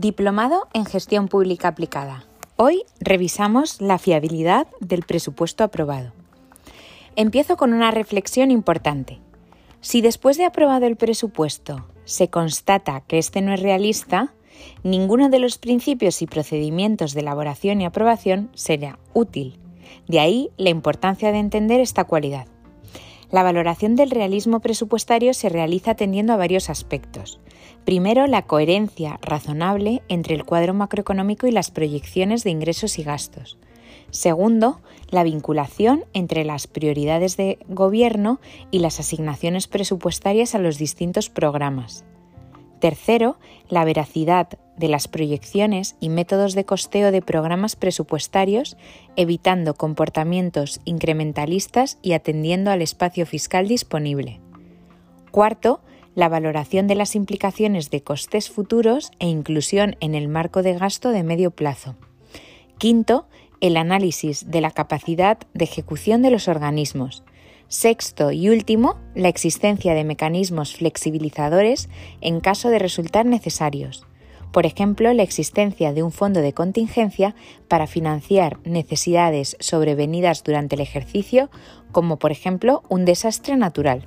Diplomado en Gestión Pública Aplicada. Hoy revisamos la fiabilidad del presupuesto aprobado. Empiezo con una reflexión importante. Si después de aprobado el presupuesto se constata que este no es realista, ninguno de los principios y procedimientos de elaboración y aprobación será útil. De ahí la importancia de entender esta cualidad. La valoración del realismo presupuestario se realiza atendiendo a varios aspectos. Primero, la coherencia razonable entre el cuadro macroeconómico y las proyecciones de ingresos y gastos. Segundo, la vinculación entre las prioridades de gobierno y las asignaciones presupuestarias a los distintos programas. Tercero, la veracidad de las proyecciones y métodos de costeo de programas presupuestarios, evitando comportamientos incrementalistas y atendiendo al espacio fiscal disponible. Cuarto, la valoración de las implicaciones de costes futuros e inclusión en el marco de gasto de medio plazo. Quinto, el análisis de la capacidad de ejecución de los organismos. Sexto y último, la existencia de mecanismos flexibilizadores en caso de resultar necesarios. Por ejemplo, la existencia de un fondo de contingencia para financiar necesidades sobrevenidas durante el ejercicio, como por ejemplo un desastre natural.